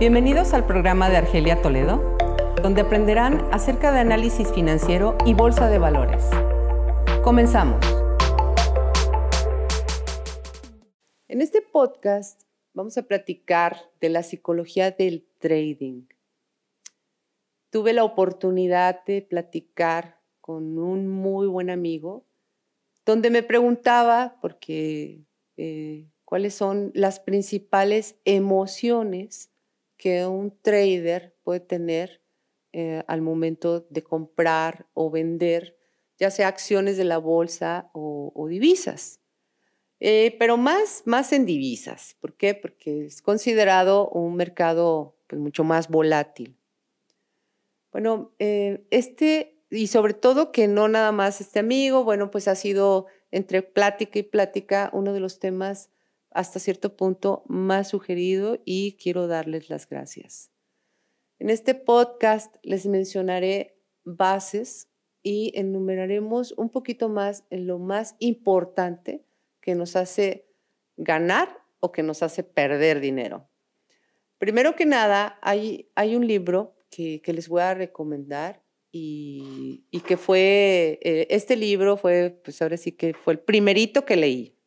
Bienvenidos al programa de Argelia Toledo, donde aprenderán acerca de análisis financiero y bolsa de valores. Comenzamos. En este podcast vamos a platicar de la psicología del trading. Tuve la oportunidad de platicar con un muy buen amigo, donde me preguntaba, porque eh, cuáles son las principales emociones que un trader puede tener eh, al momento de comprar o vender, ya sea acciones de la bolsa o, divisas. Eh, pero más, más en divisas. ¿Por qué? Porque es considerado un mercado pues, mucho más volátil. Bueno, eh, este, y sobre todo que no nada más este amigo, bueno, pues ha sido entre plática y plática uno de los temas hasta cierto punto más sugerido y quiero darles las gracias. En este podcast les mencionaré bases y enumeraremos un poquito más en lo más importante que nos hace ganar o que nos hace perder dinero. Primero que nada, hay, hay un libro que, les voy a recomendar y, que fue, eh, este libro fue, pues ahora sí que fue el primerito que leí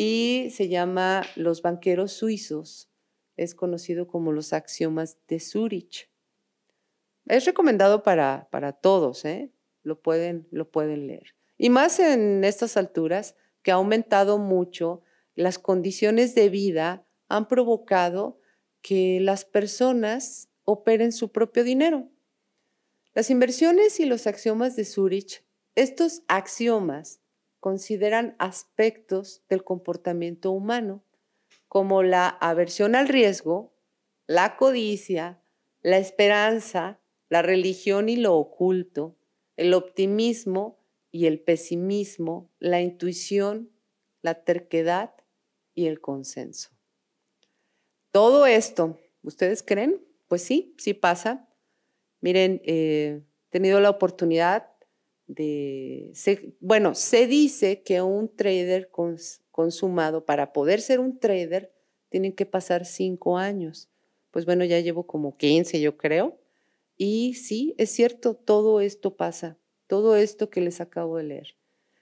y se llama Los banqueros suizos. Es conocido como los axiomas de Zurich. Es recomendado para, para todos, ¿eh? lo, pueden, lo pueden leer. Y más en estas alturas que ha aumentado mucho, las condiciones de vida han provocado que las personas operen su propio dinero. Las inversiones y los axiomas de Zurich, estos axiomas consideran aspectos del comportamiento humano, como la aversión al riesgo, la codicia, la esperanza, la religión y lo oculto, el optimismo y el pesimismo, la intuición, la terquedad y el consenso. Todo esto, ¿ustedes creen? Pues sí, sí pasa. Miren, eh, he tenido la oportunidad bueno, se dice que un trader consumado, para poder ser un trader, tienen que pasar cinco años. Pues bueno, ya llevo como 15, yo creo. Y sí, es cierto, todo esto pasa, todo esto que les acabo de leer.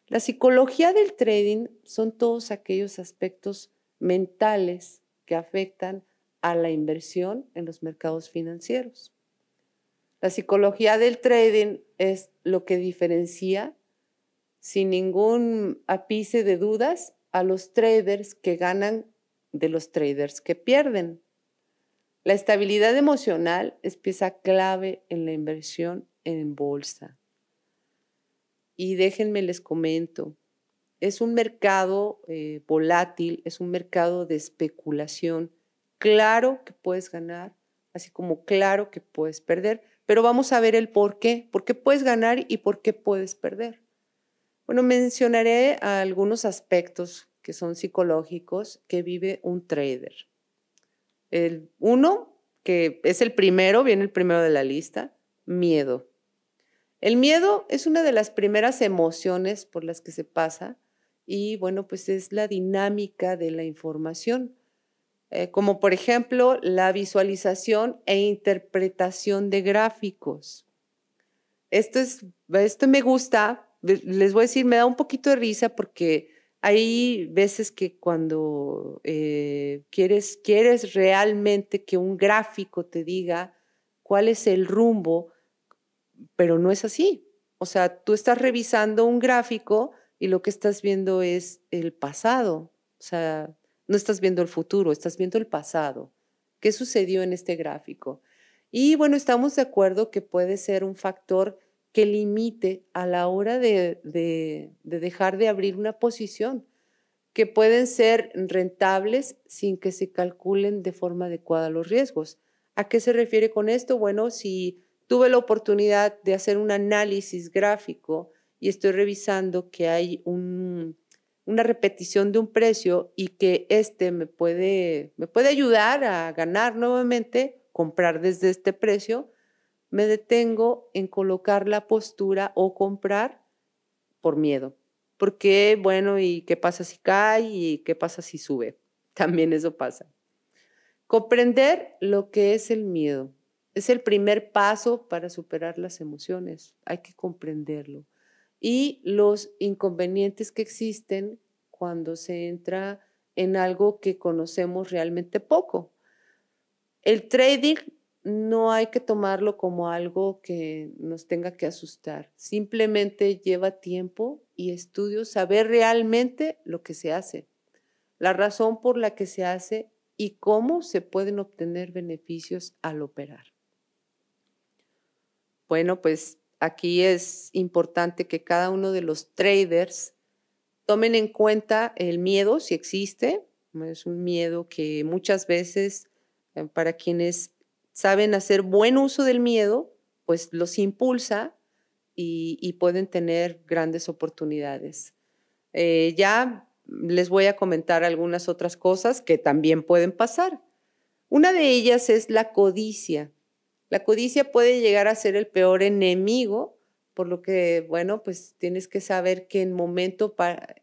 La psicología del trading son todos aquellos aspectos mentales que afectan a la inversión en los mercados financieros. La psicología del trading es lo que diferencia, sin ningún ápice de dudas, a los traders que ganan de los traders que pierden. La estabilidad emocional es pieza clave en la inversión en bolsa. Y déjenme les comento, es un mercado eh, volátil, es un mercado de especulación. Claro que puedes ganar, así como claro que puedes perder, pero vamos a ver el por qué, por qué puedes ganar y por qué puedes perder. Bueno, mencionaré algunos aspectos que son psicológicos que vive un trader. El uno, que es el primero, viene el primero de la lista, miedo. El miedo es una de las primeras emociones por las que se pasa y bueno, pues es la dinámica de la información. Eh, como por ejemplo la visualización e interpretación de gráficos. Esto, es, esto me gusta, les voy a decir, me da un poquito de risa porque hay veces que cuando eh, quieres, quieres realmente que un gráfico te diga cuál es el rumbo, pero no es así. O sea, tú estás revisando un gráfico y lo que estás viendo es el pasado. O sea, no estás viendo el futuro, estás viendo el pasado. ¿Qué sucedió en este gráfico? Y bueno, estamos de acuerdo que puede ser un factor que limite a la hora de, de, dejar de abrir una posición, que pueden ser rentables sin que se calculen de forma adecuada los riesgos. ¿A qué se refiere con esto? Bueno, si tuve la oportunidad de hacer un análisis gráfico y estoy revisando que hay un, una repetición de un precio y que este me puede, me puede ayudar a ganar nuevamente, comprar desde este precio, me detengo en colocar la postura o comprar por miedo. Porque, bueno, ¿y qué pasa si cae? ¿Y qué pasa si sube? También eso pasa. Comprender lo que es el miedo. Es el primer paso para superar las emociones. Hay que comprenderlo. Y los inconvenientes que existen cuando se entra en algo que conocemos realmente poco. El trading no hay que tomarlo como algo que nos tenga que asustar. Simplemente lleva tiempo y estudio saber realmente lo que se hace, la razón por la que se hace y cómo se pueden obtener beneficios al operar. Bueno, pues aquí es importante que cada uno de los traders tomen en cuenta el miedo, si existe. Es un miedo que muchas veces eh, para quienes saben hacer buen uso del miedo, pues los impulsa y, pueden tener grandes oportunidades. Eh, ya les voy a comentar algunas otras cosas que también pueden pasar. Una de ellas es la codicia. La codicia puede llegar a ser el peor enemigo, por lo que, bueno, pues tienes que saber que en momento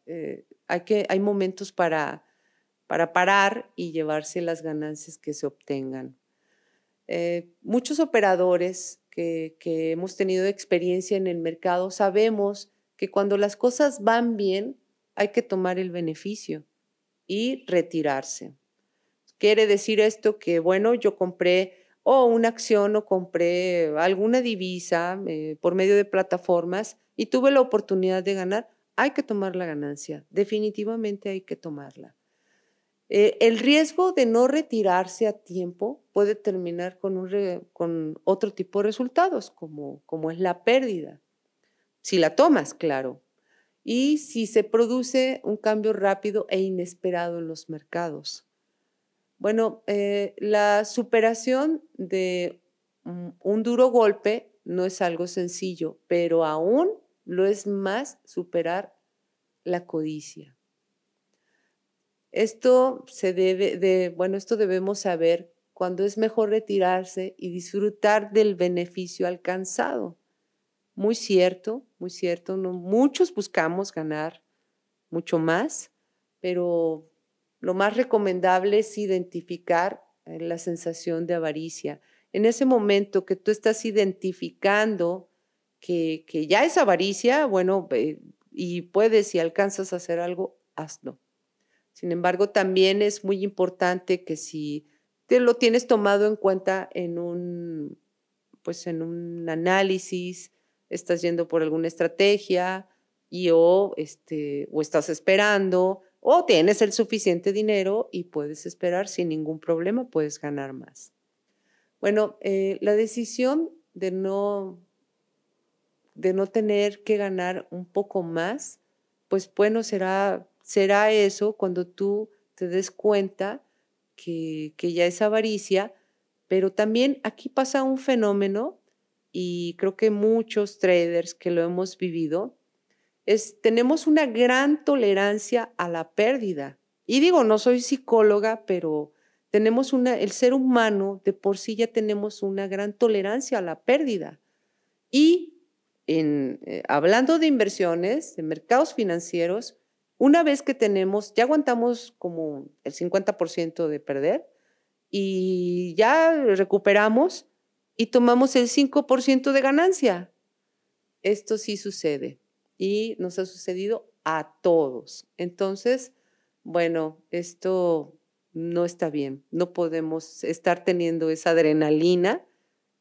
eh, hay, que, hay momentos para, para parar y llevarse las ganancias que se obtengan. Eh, muchos operadores que, que hemos tenido experiencia en el mercado sabemos que cuando las cosas van bien, hay que tomar el beneficio y retirarse. Quiere decir esto que, bueno, yo compré o una acción o compré alguna divisa eh, por medio de plataformas y tuve la oportunidad de ganar, hay que tomar la ganancia, definitivamente hay que tomarla. Eh, el riesgo de no retirarse a tiempo puede terminar con, un con otro tipo de resultados, como, como es la pérdida. Si la tomas, claro. Y si se produce un cambio rápido e inesperado en los mercados. Bueno, eh, la superación de un duro golpe no es algo sencillo, pero aún lo es más superar la codicia. Esto se debe de, bueno, esto debemos saber cuando es mejor retirarse y disfrutar del beneficio alcanzado. Muy cierto, muy cierto, muchos buscamos ganar mucho más, pero lo más recomendable es identificar eh, la sensación de avaricia. En ese momento que tú estás identificando que, ya es avaricia, bueno, y puedes, si alcanzas a hacer algo, hazlo. Sin embargo, también es muy importante que si te lo tienes tomado en cuenta en un, pues en un análisis, estás yendo por alguna estrategia y o, este, o estás esperando o tienes el suficiente dinero y puedes esperar sin ningún problema, puedes ganar más. Bueno, eh, la decisión de no, de no tener que ganar un poco más, pues bueno, será, será eso cuando tú te des cuenta que, que ya es avaricia, pero también aquí pasa un fenómeno y creo que muchos traders que lo hemos vivido, tenemos una gran tolerancia a la pérdida. Y digo, no soy psicóloga, pero tenemos una, el ser humano de por sí ya tenemos una gran tolerancia a la pérdida. Y eh, hablando de inversiones, de mercados financieros, una vez que tenemos, ya aguantamos como el 50% de perder y ya recuperamos y tomamos el 5% de ganancia. Esto sí sucede y nos ha sucedido a todos. Entonces, bueno, esto no está bien. No podemos estar teniendo esa adrenalina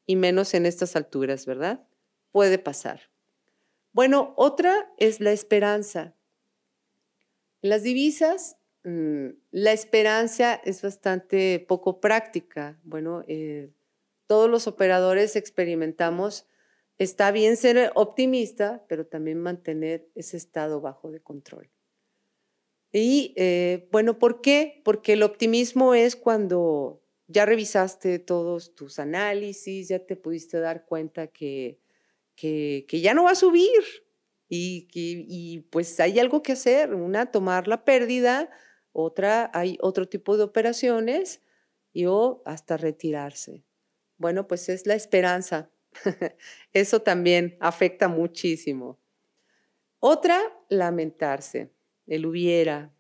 y menos en estas alturas, ¿verdad? Puede pasar. Bueno, otra es la esperanza. las divisas, mm, la esperanza es bastante poco práctica. Bueno, eh, todos los operadores experimentamos Está bien ser optimista, pero también mantener ese estado bajo de control. Y eh, bueno, ¿por qué? Porque el optimismo es cuando ya revisaste todos tus análisis, ya te pudiste dar cuenta que, que, ya no va a subir y, que, y pues hay algo que hacer. Una, tomar la pérdida, otra, hay otro tipo de operaciones y o hasta retirarse. Bueno, pues es la esperanza Eso también afecta muchísimo. Otra, lamentarse. El hubiera,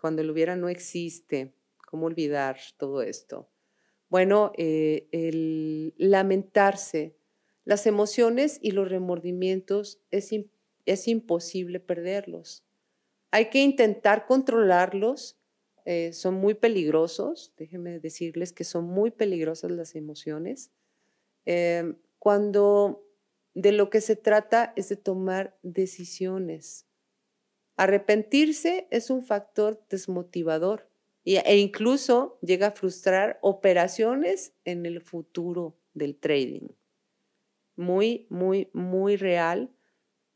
cuando el hubiera no existe. ¿Cómo olvidar todo esto? bueno, eh, el lamentarse, las emociones y los remordimientos es, es imposible perderlos. Hay que intentar controlarlos, eh, son muy peligrosos, déjenme decirles que son muy peligrosas las emociones. Em, cuando de lo que se trata es de tomar decisiones. Arrepentirse es un factor desmotivador e incluso llega a frustrar operaciones en el futuro del trading. Muy, muy, muy real.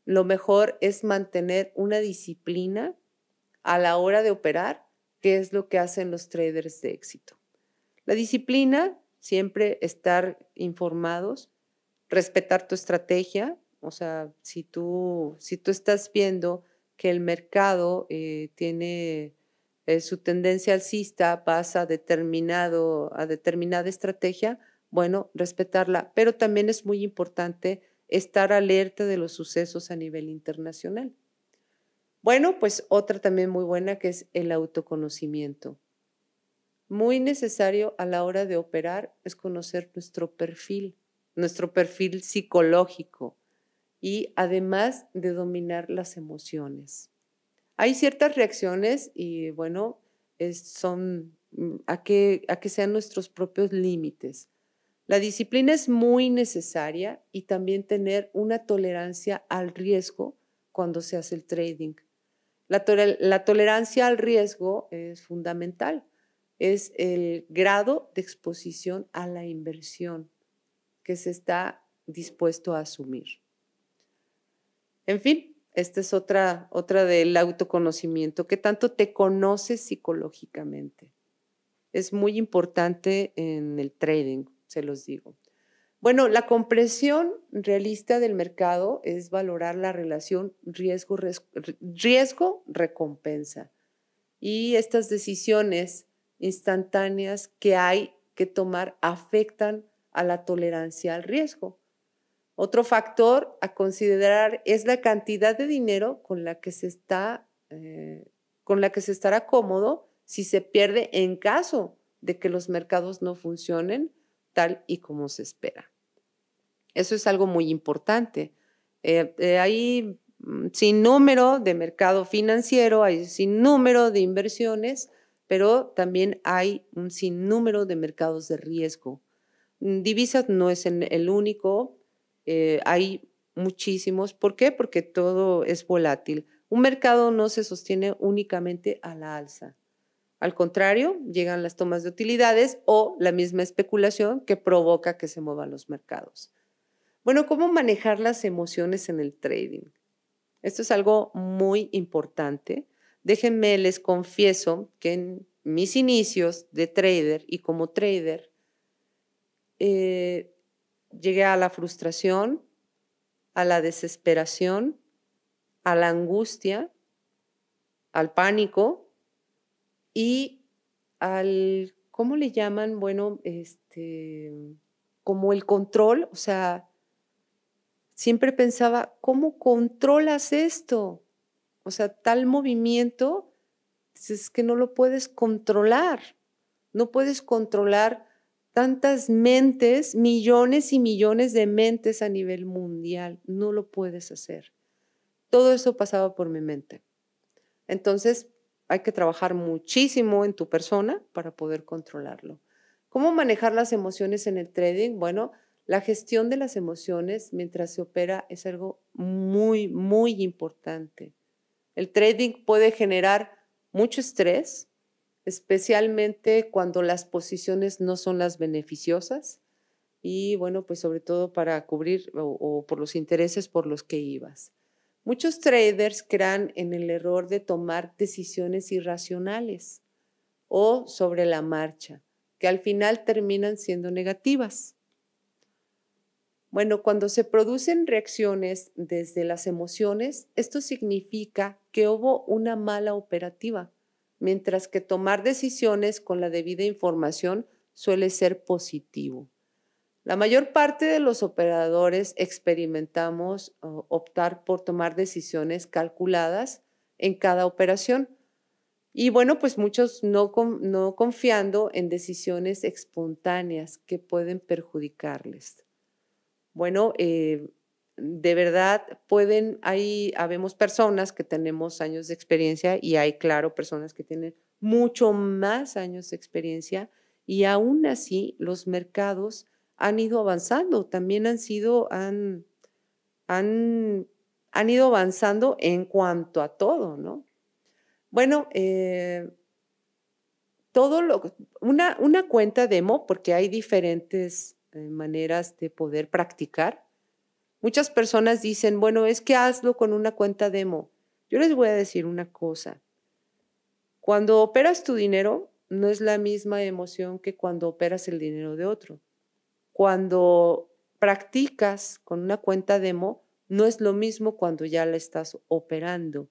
Lo mejor es mantener una disciplina a la hora de operar, que es lo que hacen los traders de éxito. La disciplina, siempre estar informados, respetar tu estrategia, o sea, si tú, si tú estás viendo que el mercado eh, tiene eh, su tendencia alcista, pasa a, determinado, a determinada estrategia, bueno, respetarla, pero también es muy importante estar alerta de los sucesos a nivel internacional. Bueno, pues otra también muy buena que es el autoconocimiento. Muy necesario a la hora de operar es conocer nuestro perfil, nuestro perfil psicológico y además de dominar las emociones. Hay ciertas reacciones y bueno, son mm, a que, a que sean nuestros propios límites. La disciplina es muy necesaria y también tener una tolerancia al riesgo cuando se hace el trading. La, tolerancia al riesgo es fundamental. Es el grado de exposición a la inversión que se está dispuesto a asumir. En fin, esta es otra, otra del autoconocimiento. ¿Qué tanto te conoces psicológicamente? Es muy importante en el trading, se los digo. Bueno, la comprensión realista del mercado es valorar la relación riesgo-recompensa y estas decisiones instantáneas que hay que tomar afectan a la tolerancia al riesgo. Otro factor a considerar es la cantidad de dinero con la que se está, eh, con la que se estará cómodo si se pierde en caso de que los mercados no funcionen tal y como se espera. Eso es algo muy importante. Eh, eh, hay mm, sin número de mercado financiero, hay sin número de inversiones, pero también hay un sinnúmero de mercados de riesgo. Mm, divisas no es el único, eh, hay muchísimos. ¿Por qué? Porque todo es volátil. Un mercado no se sostiene únicamente a la alza. Al contrario, llegan las tomas de utilidades o la misma especulación que provoca que se muevan los mercados. Bueno, ¿cómo manejar las emociones en el trading? Esto es algo muy importante. Déjenme, les confieso que en mis inicios de trader y como trader, eh, llegué a la frustración, a la desesperación, a la angustia, al pánico y al, ¿cómo le llaman? Bueno, este, como el control, o sea, siempre pensaba, ¿cómo controlas esto? O sea, tal movimiento es que no lo puedes controlar, no puedes controlar tantas mentes, millones y millones de mentes a nivel mundial. No lo puedes hacer. Todo eso pasaba por mi mente. Entonces, hay que trabajar muchísimo en tu persona para poder controlarlo. ¿Cómo manejar las emociones en el trading? Bueno, la gestión de las emociones mientras se opera es algo muy, muy importante. El trading puede generar mucho estrés, especialmente cuando las posiciones no son las beneficiosas y bueno, pues sobre todo para cubrir o, por los intereses por los que ibas. Muchos traders crean en el error de tomar decisiones irracionales o sobre la marcha, que al final terminan siendo negativas. Bueno, cuando se producen reacciones desde las emociones, esto significa que hubo una mala operativa mientras que tomar decisiones con la debida información suele ser positivo. La mayor parte de los operadores experimentamos optar por tomar decisiones calculadas en cada operación. Y bueno, pues muchos no, confiando en decisiones espontáneas que pueden perjudicarles. Bueno, eh, de verdad pueden, hay, habemos personas que tenemos años de experiencia y hay, claro, personas que tienen mucho más años de experiencia y aún así los mercados han ido avanzando, también han sido, han, han, han ido avanzando en cuanto a todo, ¿no? Bueno, eh, todo lo, una, una, cuenta demo, porque hay diferentes eh, maneras de poder practicar. Muchas personas dicen, bueno, es que hazlo con una cuenta demo. Yo les voy a decir una cosa. Cuando operas tu dinero, no es la misma emoción que cuando operas el dinero de otro. Cuando practicas con una cuenta demo, no es lo mismo cuando ya la estás operando.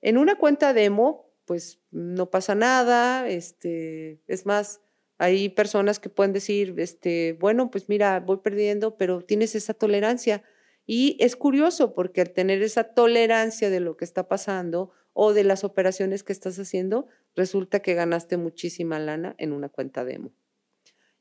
En una cuenta demo, pues no pasa nada, este, es más, hay personas que pueden decir, este, bueno, pues mira, voy perdiendo, pero tienes esa tolerancia. Y es curioso porque al tener esa tolerancia de lo que está pasando o de las operaciones que estás haciendo, resulta que ganaste muchísima lana en una cuenta demo.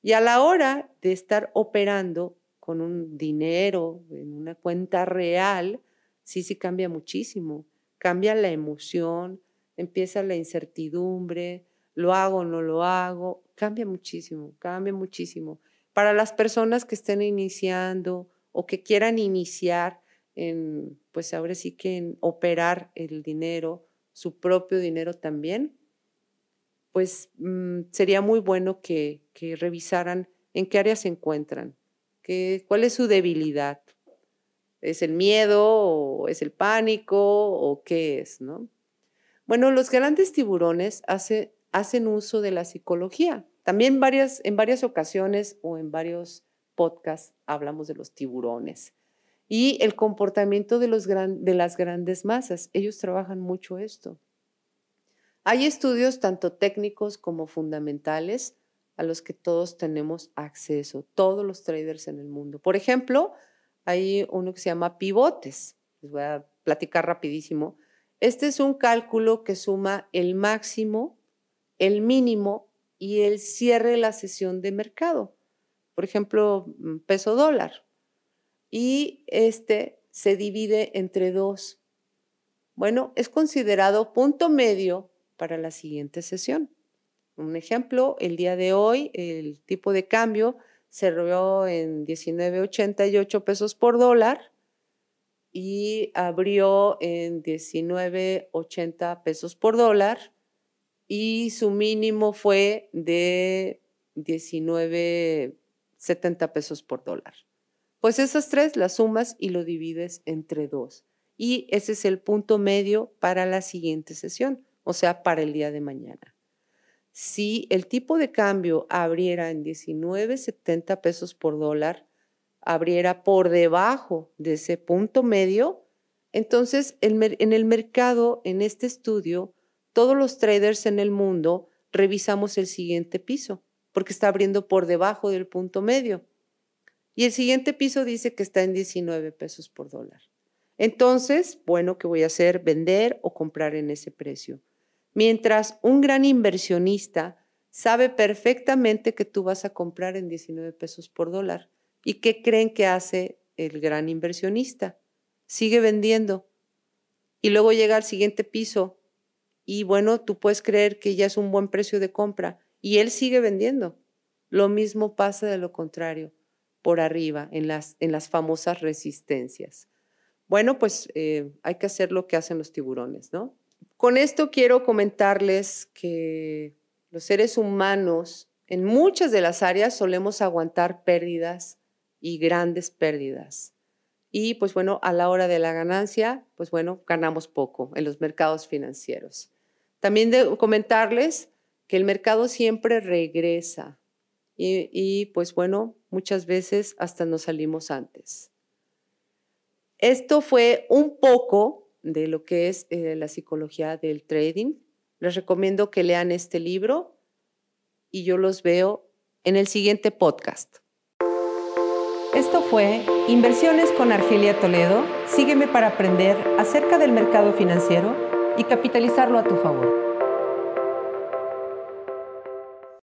Y a la hora de estar operando con un dinero en una cuenta real, sí, sí cambia muchísimo cambia la emoción, empieza la incertidumbre, lo hago o no lo hago, cambia muchísimo, cambia muchísimo. Para las personas que estén iniciando o que quieran iniciar en, pues ahora sí que en operar el dinero, su propio dinero también, pues mm, sería muy bueno que, que, revisaran en qué áreas se encuentran, cuál es su debilidad, ¿Es el miedo o es el pánico o qué es, no? Bueno, los grandes tiburones hacen uso de la psicología. También varias, en varias ocasiones o en varios podcasts hablamos de los tiburones y el comportamiento de, los de las grandes masas. Ellos trabajan mucho esto. Hay estudios tanto técnicos como fundamentales a los que todos tenemos acceso, todos los traders en el mundo. Por ejemplo, hay uno que se llama pivotes. Les voy a platicar rapidísimo. Este es un cálculo que suma el máximo, el mínimo y el cierre de la sesión de mercado. Por ejemplo, mm, peso dólar. Y este se divide entre dos. Bueno, es considerado punto medio para la siguiente sesión. Un ejemplo, el día de hoy el tipo de cambio cerró en 19.88 pesos por dólar y abrió en 19.80 pesos por dólar y su mínimo fue de 19.70 pesos por dólar. Pues esas tres las sumas y lo divides entre dos. Y ese es el punto medio para la siguiente sesión, o sea, para el día de mañana si el tipo de cambio abriera en 19.70 pesos por dólar, abriera por debajo de ese punto medio, entonces en el mercado, en este estudio, todos los traders en el mundo revisamos el siguiente piso, porque está abriendo por debajo del punto medio. Y el siguiente piso dice que está en 19 pesos por dólar. Entonces, bueno, ¿qué voy a hacer? Vender o comprar en ese precio. Mientras un gran inversionista sabe perfectamente que tú vas a comprar en 19 pesos por dólar. ¿Y qué creen que hace el gran inversionista? Sigue vendiendo. Y luego llega al siguiente piso y bueno, tú puedes creer que ya es un buen precio de compra y él sigue vendiendo. Lo mismo pasa de lo contrario, por arriba, en las, en las famosas resistencias. Bueno, pues eh, hay que hacer lo que hacen los tiburones, ¿no? Con esto quiero comentarles que los seres humanos en muchas de las áreas solemos aguantar pérdidas y grandes pérdidas. Y pues bueno, a la hora de la ganancia, pues bueno, ganamos poco en los mercados financieros. También de comentarles que el mercado siempre regresa y, pues bueno, muchas veces hasta nos salimos antes. Esto fue un poco de lo que es eh, la psicología del trading. Les recomiendo que lean este libro y yo los veo en el siguiente podcast. Esto fue Inversiones con Argelia Toledo. Sígueme para aprender acerca del mercado financiero y capitalizarlo a tu favor.